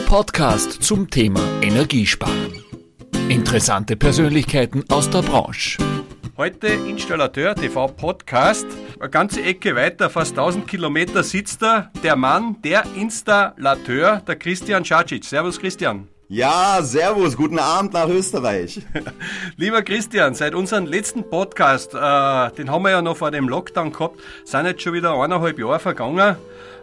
Ihr Podcast zum Thema Energiesparen. Interessante Persönlichkeiten aus der Branche. Heute Installateur TV Podcast. Eine ganze Ecke weiter, fast 1000 Kilometer sitzt da der Mann, der Installateur, der Christian Schacic. Servus Christian. Ja, servus, guten Abend nach Österreich. Lieber Christian, seit unserem letzten Podcast, äh, den haben wir ja noch vor dem Lockdown gehabt, sind jetzt schon wieder eineinhalb Jahre vergangen.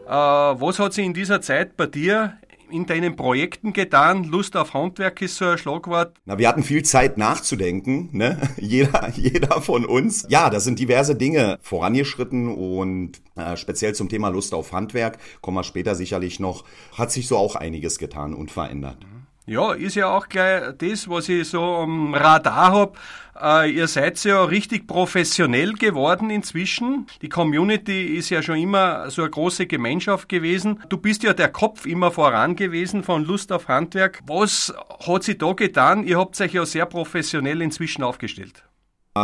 Äh, was hat sich in dieser Zeit bei dir in deinen Projekten getan? Lust auf Handwerk ist so ein Schlagwort. Na, wir hatten viel Zeit nachzudenken, ne? Jeder, jeder von uns. Ja, da sind diverse Dinge vorangeschritten und äh, speziell zum Thema Lust auf Handwerk, kommen wir später sicherlich noch, hat sich so auch einiges getan und verändert. Ja, ist ja auch gleich das, was ich so am Radar hab. Äh, ihr seid ja richtig professionell geworden inzwischen. Die Community ist ja schon immer so eine große Gemeinschaft gewesen. Du bist ja der Kopf immer voran gewesen von Lust auf Handwerk. Was hat sich da getan? Ihr habt euch ja sehr professionell inzwischen aufgestellt.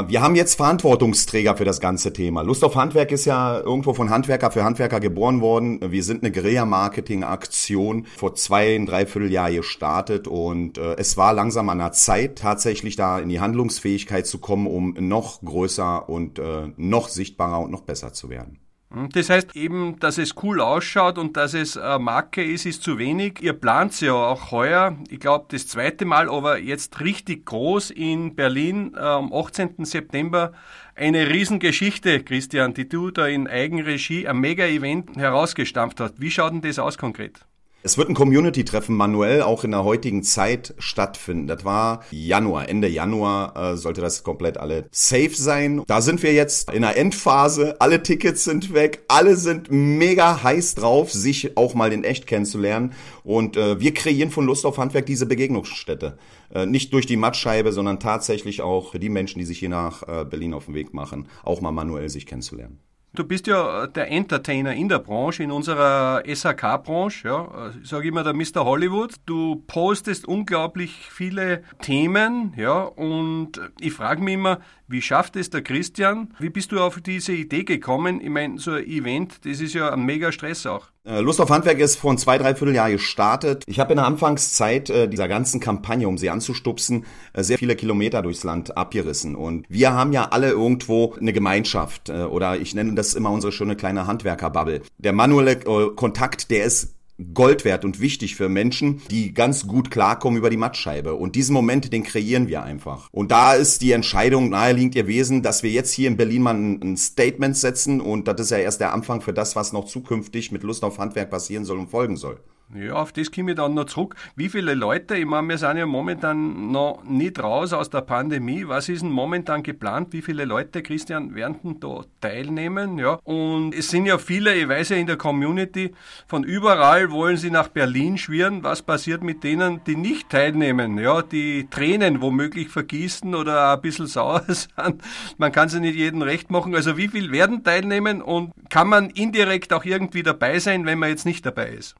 Wir haben jetzt Verantwortungsträger für das ganze Thema. Lust auf Handwerk ist ja irgendwo von Handwerker für Handwerker geboren worden. Wir sind eine Guerilla-Marketing-Aktion vor zwei, ein Dreivierteljahr gestartet und äh, es war langsam an der Zeit, tatsächlich da in die Handlungsfähigkeit zu kommen, um noch größer und äh, noch sichtbarer und noch besser zu werden. Hm, das heißt eben, dass es cool ausschaut und dass es eine Marke ist, ist zu wenig. Ihr plant ja auch heuer, ich glaube das zweite Mal, aber jetzt richtig groß in Berlin am 18. September eine Riesengeschichte, Christian, die du da in Eigenregie, ein Mega-Event herausgestampft hast. Wie schaut denn das aus konkret? Es wird ein Community-Treffen manuell auch in der heutigen Zeit stattfinden. Das war Januar, Ende Januar äh, sollte das komplett alle safe sein. Da sind wir jetzt in der Endphase. Alle Tickets sind weg. Alle sind mega heiß drauf, sich auch mal in echt kennenzulernen. Und äh, wir kreieren von Lust auf Handwerk diese Begegnungsstätte. Äh, nicht durch die Mattscheibe, sondern tatsächlich auch für die Menschen, die sich hier nach äh, Berlin auf den Weg machen, auch mal manuell sich kennenzulernen. Du bist ja der Entertainer in der Branche, in unserer SAK-Branche, ja. Ich sage immer der Mr. Hollywood. Du postest unglaublich viele Themen, ja, und ich frage mich immer, wie schafft es der Christian? Wie bist du auf diese Idee gekommen? Ich meine, so ein Event, das ist ja ein mega Stress auch. Äh, Lust auf Handwerk ist vor zwei, dreiviertel Jahr gestartet. Ich habe in der Anfangszeit äh, dieser ganzen Kampagne, um sie anzustupsen, äh, sehr viele Kilometer durchs Land abgerissen. Und wir haben ja alle irgendwo eine Gemeinschaft oder ich nenne das immer unsere schöne kleine Handwerkerbubble. Der manuelle Kontakt, der ist Gold wert und wichtig für Menschen, die ganz gut klarkommen über die Mattscheibe. Und diesen Moment, den kreieren wir einfach. Und da ist die Entscheidung naheliegend gewesen, dass wir jetzt hier in Berlin mal ein, Statement setzen. Und das ist ja erst der Anfang für das, was noch zukünftig mit Lust auf Handwerk passieren soll und folgen soll. Ja, auf das komme ich dann noch zurück. Wie viele Leute, ich meine, wir sind ja momentan noch nicht raus aus der Pandemie. Was ist denn momentan geplant? Wie viele Leute, Christian, werden denn da teilnehmen? Ja, und es sind ja viele, ich weiß ja in der Community, von überall wollen sie nach Berlin schwirren. Was passiert mit denen, die nicht teilnehmen? Ja, die Tränen womöglich vergießen oder ein bisschen sauer sind. Man kann sie nicht jedem recht machen. Also wie viel werden teilnehmen und kann man indirekt auch irgendwie dabei sein, wenn man jetzt nicht dabei ist?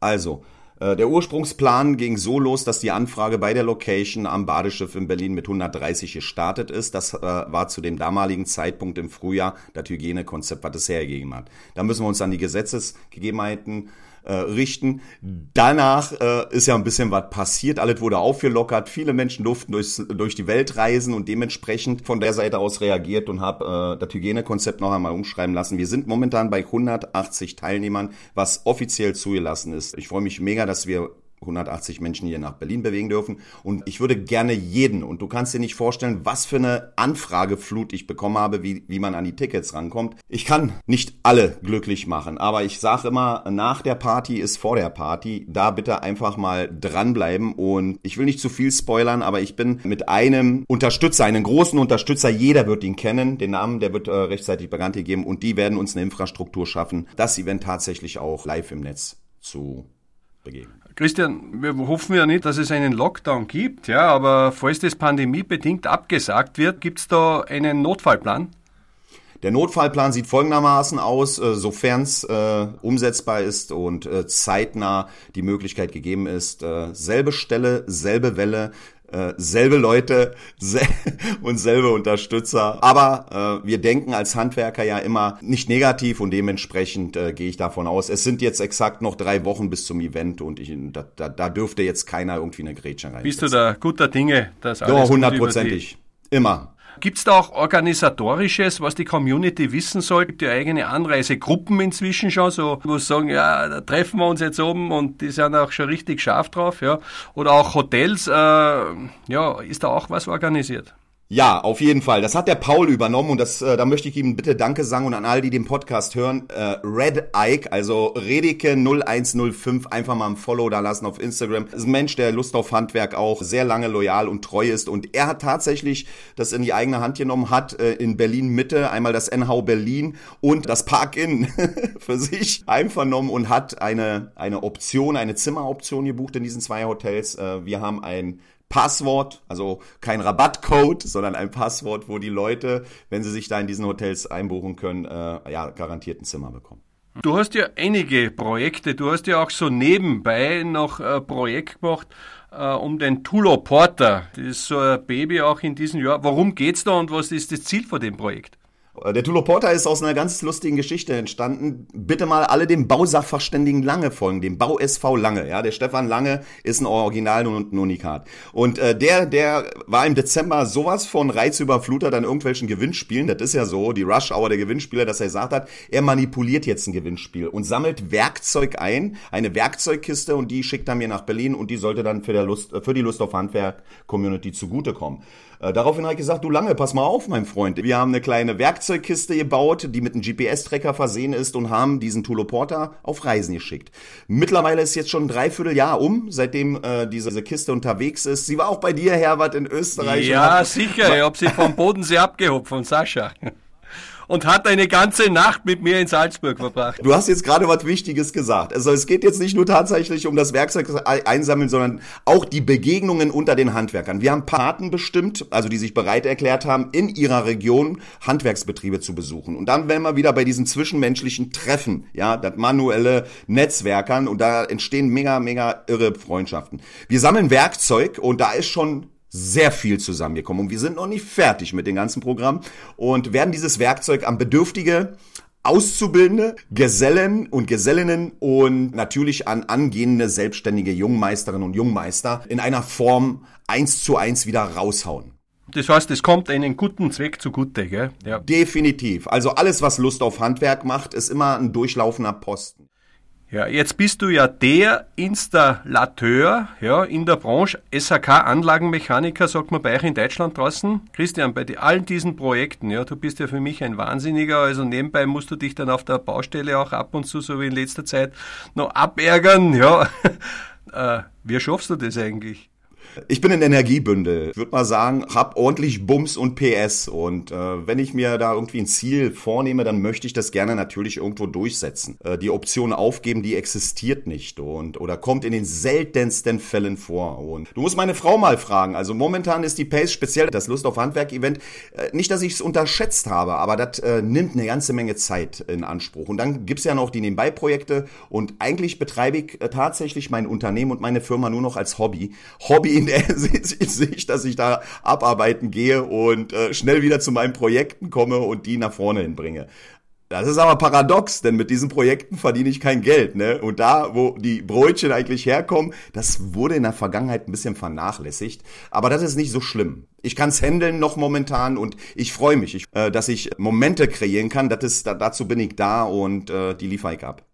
Also, äh, der Ursprungsplan ging so los, dass die Anfrage bei der Location am Badeschiff in Berlin mit 130 gestartet ist. Das äh, war zu dem damaligen Zeitpunkt im Frühjahr das Hygienekonzept, was es hergegeben hat. Da müssen wir uns an die Gesetzesgegebenheiten äh, richten. Danach äh, ist ja ein bisschen was passiert, alles wurde aufgelockert, viele Menschen durften durchs, durch die Welt reisen und dementsprechend von der Seite aus reagiert und habe äh, das Hygienekonzept noch einmal umschreiben lassen. Wir sind momentan bei 180 Teilnehmern, was offiziell zugelassen ist. Ich freue mich mega, dass wir 180 Menschen hier nach Berlin bewegen dürfen. Und ich würde gerne jeden, und du kannst dir nicht vorstellen, was für eine Anfrageflut ich bekommen habe, wie, wie man an die Tickets rankommt. Ich kann nicht alle glücklich machen, aber ich sage immer, nach der Party ist vor der Party. Da bitte einfach mal dranbleiben. Und ich will nicht zu viel spoilern, aber ich bin mit einem Unterstützer, einem großen Unterstützer, jeder wird ihn kennen, den Namen, der wird äh, rechtzeitig bekannt gegeben und die werden uns eine Infrastruktur schaffen, das Event tatsächlich auch live im Netz zu begeben. Christian, wir hoffen ja nicht, dass es einen Lockdown gibt, ja, aber falls das pandemiebedingt abgesagt wird, gibt es da einen Notfallplan? Der Notfallplan sieht folgendermaßen aus, äh, sofern es äh, umsetzbar ist und äh, zeitnah die Möglichkeit gegeben ist, äh, selbe Stelle, selbe Welle, äh, selbe Leute sel und selbe Unterstützer. Aber äh, wir denken als Handwerker ja immer nicht negativ und dementsprechend äh, gehe ich davon aus. Es sind jetzt exakt noch drei Wochen bis zum Event und ich, da, da, da dürfte jetzt keiner irgendwie eine Grätsche rein. Bist du da guter Dinge, dass alles Ja, hundertprozentig. Immer. Gibt es da auch organisatorisches, was die Community wissen soll? Gibt ja eigene Anreisegruppen inzwischen schon, so wo sagen, ja, da treffen wir uns jetzt oben und die sind auch schon richtig scharf drauf, ja. Oder auch Hotels, äh, ja, ist da auch was organisiert? Ja, auf jeden Fall. Das hat der Paul übernommen und das, äh, da möchte ich ihm bitte Danke sagen und an all die den Podcast hören. Äh, Red Ike, also Redike 0105, einfach mal ein Follow da lassen auf Instagram. Das ist ein Mensch, der Lust auf Handwerk auch sehr lange loyal und treu ist und er hat tatsächlich das in die eigene Hand genommen, hat äh, in Berlin Mitte einmal das NH Berlin und das Park Inn für sich einvernommen und hat eine, eine Option, eine Zimmeroption gebucht in diesen zwei Hotels. Äh, wir haben ein Passwort, also kein Rabattcode, sondern ein Passwort, wo die Leute, wenn sie sich da in diesen Hotels einbuchen können, äh, ja, garantiert ein Zimmer bekommen. Du hast ja einige Projekte, du hast ja auch so nebenbei noch ein Projekt gemacht äh, um den Tulo Porter. Das ist so ein Baby auch in diesem Jahr. Worum geht's da und was ist das Ziel von dem Projekt? Äh, der Tulo Porter ist aus einer ganz lustigen Geschichte entstanden. Bitte mal alle dem Bausachverständigen Lange folgen, dem Bau SV Lange. Ja, der Stefan Lange ist ein Original und ein Unikat. Und äh, der, der war im Dezember sowas von reizüberflutet an irgendwelchen Gewinnspielen. Das ist ja so, die Rush Hour der Gewinnspieler, dass er gesagt hat, er manipuliert jetzt ein Gewinnspiel und sammelt Werkzeug ein, eine Werkzeugkiste und die schickt er mir nach Berlin und die sollte dann für, der Lust, für die Lust auf Handwerk Community zugutekommen. Äh, daraufhin habe ich gesagt, du Lange, pass mal auf, mein Freund. Wir haben eine kleine Werkzeugkiste gebaut, die mit einem GPS-Tracker versehen ist und haben diesen Tuloporter auf Reisen geschickt. Mittlerweile ist jetzt schon ein Dreivierteljahr um, seitdem äh, diese Kiste unterwegs ist. Sie war auch bei dir, Herbert, in Österreich. Ja, sicher. Ich habe sie vom Bodensee abgehobt, von Sascha und hat eine ganze Nacht mit mir in Salzburg verbracht. Du hast jetzt gerade was Wichtiges gesagt. Also es geht jetzt nicht nur tatsächlich um das Werkzeug einsammeln, sondern auch die Begegnungen unter den Handwerkern. Wir haben Paten bestimmt, also die sich bereit erklärt haben, in ihrer Region Handwerksbetriebe zu besuchen. Und dann werden wir wieder bei diesen zwischenmenschlichen Treffen, ja, das manuelle Netzwerkern und da entstehen mega, mega irre Freundschaften. Wir sammeln Werkzeug und da ist schon sehr viel zusammengekommen und wir sind noch nicht fertig mit dem ganzen Programm und werden dieses Werkzeug an Bedürftige Auszubildende, Gesellen und Gesellinnen und natürlich an angehende selbstständige Jungmeisterinnen und Jungmeister in einer Form eins zu eins wieder raushauen. Das heißt, es kommt einen guten Zweck zugute, gell? Ja. Definitiv. Also alles, was Lust auf Handwerk macht, ist immer ein durchlaufender Posten. Ja, jetzt bist du ja der Installateur ja, in der Branche, SHK-Anlagenmechaniker, sagt man bei euch in Deutschland draußen. Christian, bei all diesen Projekten, ja, du bist ja für mich ein Wahnsinniger, also nebenbei musst du dich dann auf der Baustelle auch ab und zu, so wie in letzter Zeit, noch abärgern, ja. Äh, wie schaffst du das eigentlich? Ich bin ein Energiebündel. Ich würde mal sagen, hab ordentlich Bums und PS. Und äh, wenn ich mir da irgendwie ein Ziel vornehme, dann möchte ich das gerne natürlich irgendwo durchsetzen. Äh, die Option aufgeben, die existiert nicht und oder kommt in den seltensten Fällen vor. Und du musst meine Frau mal fragen. Also momentan ist die Pace speziell das Lust auf Handwerk-Event. Äh, nicht, dass ich es unterschätzt habe, aber das äh, nimmt eine ganze Menge Zeit in Anspruch. Und dann gibt's ja noch die Nebenbei-Projekte und eigentlich betreibe ich äh, tatsächlich mein Unternehmen und meine Firma nur noch als Hobby. Hobby der Sicht, dass ich da abarbeiten gehe und äh, schnell wieder zu meinen Projekten komme und die nach vorne hinbringe. Das ist aber paradox, denn mit diesen Projekten verdiene ich kein Geld, ne? Und da, wo die Brötchen eigentlich herkommen, das wurde in der Vergangenheit ein bisschen vernachlässigt. Aber das ist nicht so schlimm. Ich kann es handeln noch momentan und ich freue mich, ich, äh, dass ich Momente kreieren kann. Das ist, da, dazu bin ich da und äh, die liefere ich ab.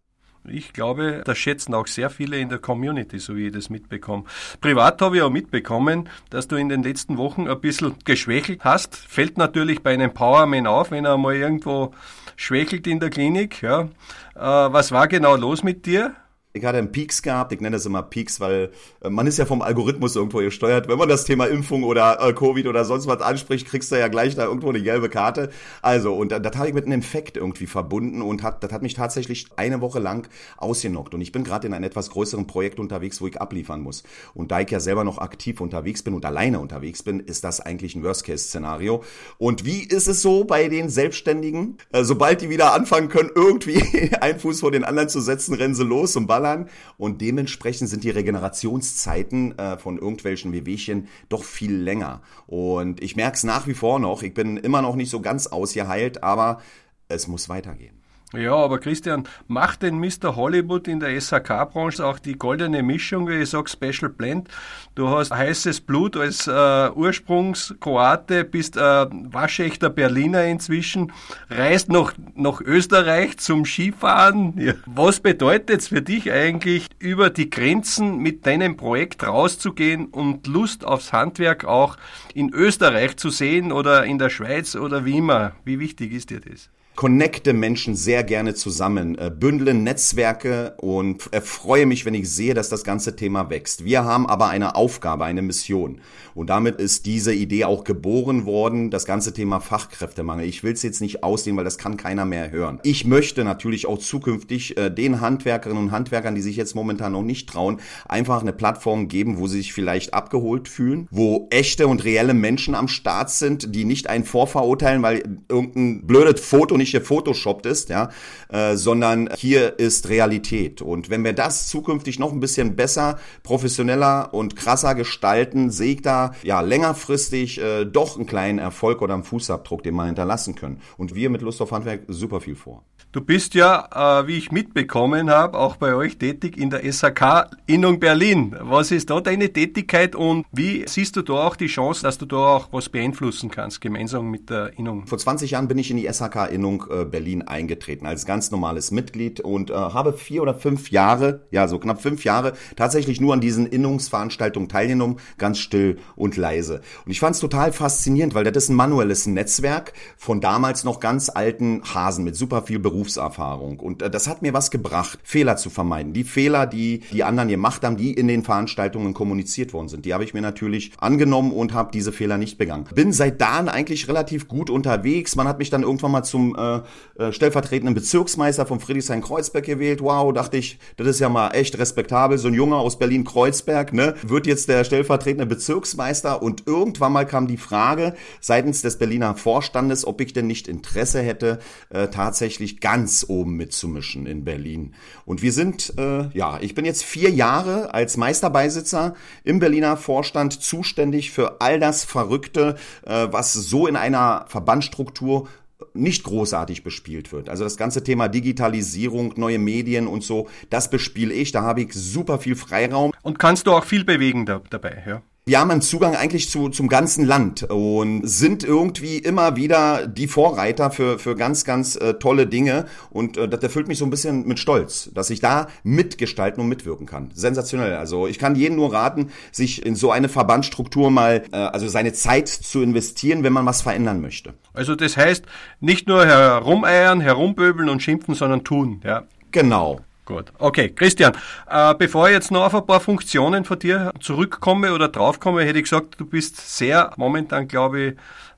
Ich glaube, das schätzen auch sehr viele in der Community, so wie ich das mitbekomme. Privat habe ich auch mitbekommen, dass du in den letzten Wochen ein bisschen geschwächelt hast. Fällt natürlich bei einem Powerman auf, wenn er mal irgendwo schwächelt in der Klinik. Ja. Äh, was war genau los mit dir? Ich hatte einen Peaks gehabt, ich nenne das immer Peaks, weil äh, man ist ja vom Algorithmus irgendwo gesteuert. Wenn man das Thema Impfung oder äh, Covid oder sonst was anspricht, kriegst du ja gleich da irgendwo eine gelbe Karte. Also, und das habe ich mit einem Infekt irgendwie verbunden und hat, das hat mich tatsächlich eine Woche lang ausgenockt. Und ich bin gerade in einem etwas größeren Projekt unterwegs, wo ich abliefern muss. Und da ich ja selber noch aktiv unterwegs bin und alleine unterwegs bin, ist das eigentlich ein Worst-Case-Szenario. Und wie ist es so bei den Selbstständigen? Äh, sobald die wieder anfangen können, irgendwie einen Fuß vor den anderen zu setzen, rennen sie los und ballern rausballern und dementsprechend sind die Regenerationszeiten äh, von irgendwelchen Wehwehchen doch viel länger. Und ich merke es nach wie vor noch, ich bin immer noch nicht so ganz ausgeheilt, aber es muss weitergehen. Ja, aber Christian, macht denn Mr. Hollywood in der SAK-Branche auch die goldene Mischung, wie ich sage, Special Blend? Du hast heißes Blut als äh, Ursprungskroate, bist äh, waschechter Berliner inzwischen, reist noch nach Österreich zum Skifahren. Ja. Was bedeutet es für dich eigentlich, über die Grenzen mit deinem Projekt rauszugehen und Lust aufs Handwerk auch in Österreich zu sehen oder in der Schweiz oder wie immer? Wie wichtig ist dir das? Connecte Menschen sehr gerne zusammen, äh, bündle Netzwerke und erfreue mich, wenn ich sehe, dass das ganze Thema wächst. Wir haben aber eine Aufgabe, eine Mission. Und damit ist diese Idee auch geboren worden, das ganze Thema Fachkräftemangel. Ich will es jetzt nicht ausdehnen, weil das kann keiner mehr hören. Ich möchte natürlich auch zukünftig äh, den Handwerkerinnen und Handwerkern, die sich jetzt momentan noch nicht trauen, einfach eine Plattform geben, wo sie sich vielleicht abgeholt fühlen, wo echte und reelle Menschen am Start sind, die nicht einen vorverurteilen, weil irgendein blödes Foto nicht nicht gefotoshoppt ist, ja, äh, sondern hier ist Realität. Und wenn wir das zukünftig noch ein bisschen besser, professioneller und krasser gestalten, sehe ich da ja längerfristig äh, doch einen kleinen Erfolg oder einen Fußabdruck, den wir hinterlassen können. Und wir mit Lust auf Handwerk super viel vor. Du bist ja, äh, wie ich mitbekommen habe, auch bei euch tätig in der SAK Innung Berlin. Was ist da deine Tätigkeit und wie siehst du da auch die Chance, dass du da auch was beeinflussen kannst, gemeinsam mit der Innung? Vor 20 Jahren bin ich in die SAK Innung äh, Berlin eingetreten als ganz normales Mitglied und äh, habe vier oder fünf Jahre, ja so knapp fünf Jahre, tatsächlich nur an diesen Innungsveranstaltungen teilgenommen, ganz still und leise. Und ich fand es total faszinierend, weil das ist ein manuelles Netzwerk von damals noch ganz alten Hasen mit super viel Beruf Berufserfahrung. Und äh, das hat mir was gebracht, Fehler zu vermeiden. Die Fehler, die die anderen gemacht haben, die in den Veranstaltungen kommuniziert worden sind, die habe ich mir natürlich angenommen und habe diese Fehler nicht begangen. Bin seit dann eigentlich relativ gut unterwegs. Man hat mich dann irgendwann mal zum äh, äh, stellvertretenden Bezirksmeister von Friedrichshain-Kreuzberg gewählt. Wow, dachte ich, das ist ja mal echt respektabel. So ein Junge aus Berlin-Kreuzberg, ne, wird jetzt der stellvertretende Bezirksmeister. Und irgendwann mal kam die Frage seitens des Berliner Vorstandes, ob ich denn nicht Interesse hätte, äh, tatsächlich ganz ganz oben mitzumischen in Berlin. Und wir sind, äh, ja, ich bin jetzt vier Jahre als Meisterbeisitzer im Berliner Vorstand zuständig für all das Verrückte, äh, was so in einer Verbandstruktur nicht großartig bespielt wird. Also das ganze Thema Digitalisierung, neue Medien und so, das bespiele ich. Da habe ich super viel Freiraum. Und kannst du auch viel bewegen da, dabei, ja? Wir haben einen Zugang eigentlich zu, zum ganzen Land und sind irgendwie immer wieder die Vorreiter für, für ganz, ganz äh, tolle Dinge. Und äh, das erfüllt mich so ein bisschen mit Stolz, dass ich da mitgestalten und mitwirken kann. Sensationell. Also ich kann jedem nur raten, sich in so eine Verbandsstruktur mal, äh, also seine Zeit zu investieren, wenn man was verändern möchte. Also das heißt, nicht nur herumeiern, herumböbeln und schimpfen, sondern tun, ja. Genau. Gut. Okay, Christian, äh, bevor ich jetzt noch auf ein paar Funktionen von dir zurückkomme oder draufkomme, hätte ich gesagt, du bist sehr momentan, glaube ich,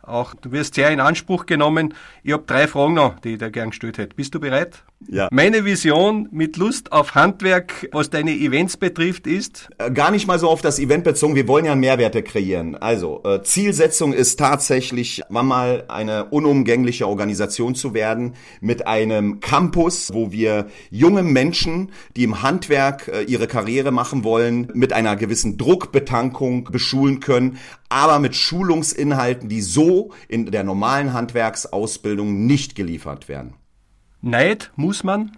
auch, du wirst sehr in Anspruch genommen. Ich habe drei Fragen noch, die ich dir gern gestellt hätte. Bist du bereit? Ja. Meine Vision mit Lust auf Handwerk, was deine Events betrifft, ist? Äh, gar nicht mal so auf das Event bezogen. Wir wollen ja Mehrwerte kreieren. Also, äh, Zielsetzung ist tatsächlich, mal eine unumgängliche Organisation zu werden mit einem Campus, wo wir junge Menschen, die im Handwerk äh, ihre Karriere machen wollen, mit einer gewissen Druckbetankung beschulen können, aber mit Schulungsinhalten, die so in der normalen Handwerksausbildung nicht geliefert werden. Neid muss man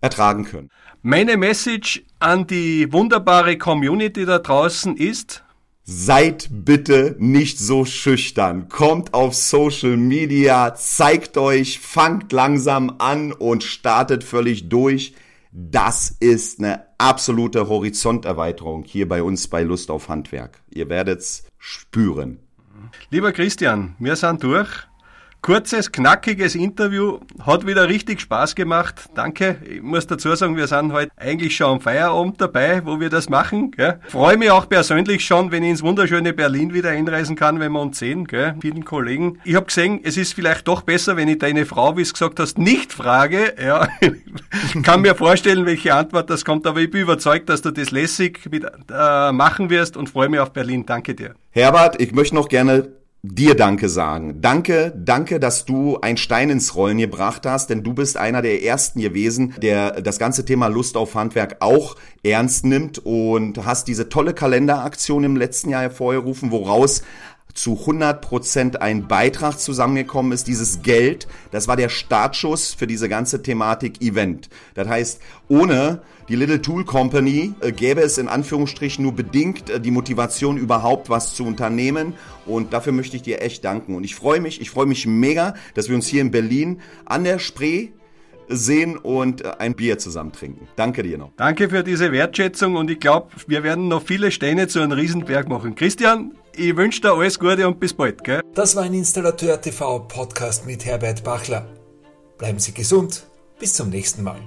ertragen können. Meine Message an die wunderbare Community da draußen ist, Seid bitte nicht so schüchtern. Kommt auf Social Media, zeigt euch, fangt langsam an und startet völlig durch. Das ist eine absolute Horizonterweiterung hier bei uns bei Lust auf Handwerk. Ihr werdet's spüren. Lieber Christian, wir sind durch. Kurzes, knackiges Interview, hat wieder richtig Spaß gemacht. Danke. Ich muss dazu sagen, wir sind heute eigentlich schon am Feierabend dabei, wo wir das machen. Gell. Freue mich auch persönlich schon, wenn ich ins wunderschöne Berlin wieder einreisen kann, wenn wir uns sehen. Gell. Vielen Kollegen. Ich habe gesehen, es ist vielleicht doch besser, wenn ich deine Frau, wie es gesagt hast, nicht frage. Ja. Ich kann mir vorstellen, welche Antwort das kommt, aber ich bin überzeugt, dass du das lässig mit, äh, machen wirst und freue mich auf Berlin. Danke dir. Herbert, ich möchte noch gerne dir Danke sagen. Danke, danke, dass du ein Stein ins Rollen gebracht hast, denn du bist einer der ersten gewesen, der das ganze Thema Lust auf Handwerk auch ernst nimmt und hast diese tolle Kalenderaktion im letzten Jahr hervorgerufen, woraus zu 100 Prozent ein Beitrag zusammengekommen ist. Dieses Geld, das war der Startschuss für diese ganze Thematik Event. Das heißt, ohne die Little Tool Company äh, gäbe es in Anführungsstrichen nur bedingt äh, die Motivation überhaupt was zu unternehmen und dafür möchte ich dir echt danken und ich freue mich, ich freue mich mega, dass wir uns hier in Berlin an der Spree sehen und äh, ein Bier zusammen trinken. Danke dir noch. Danke für diese Wertschätzung und ich glaube, wir werden noch viele Steine zu einem Riesenberg machen. Christian, ich wünsche dir alles Gute und bis bald. Gell? Das war ein Installateur TV Podcast mit Herbert Bachler. Bleiben Sie gesund. Bis zum nächsten Mal.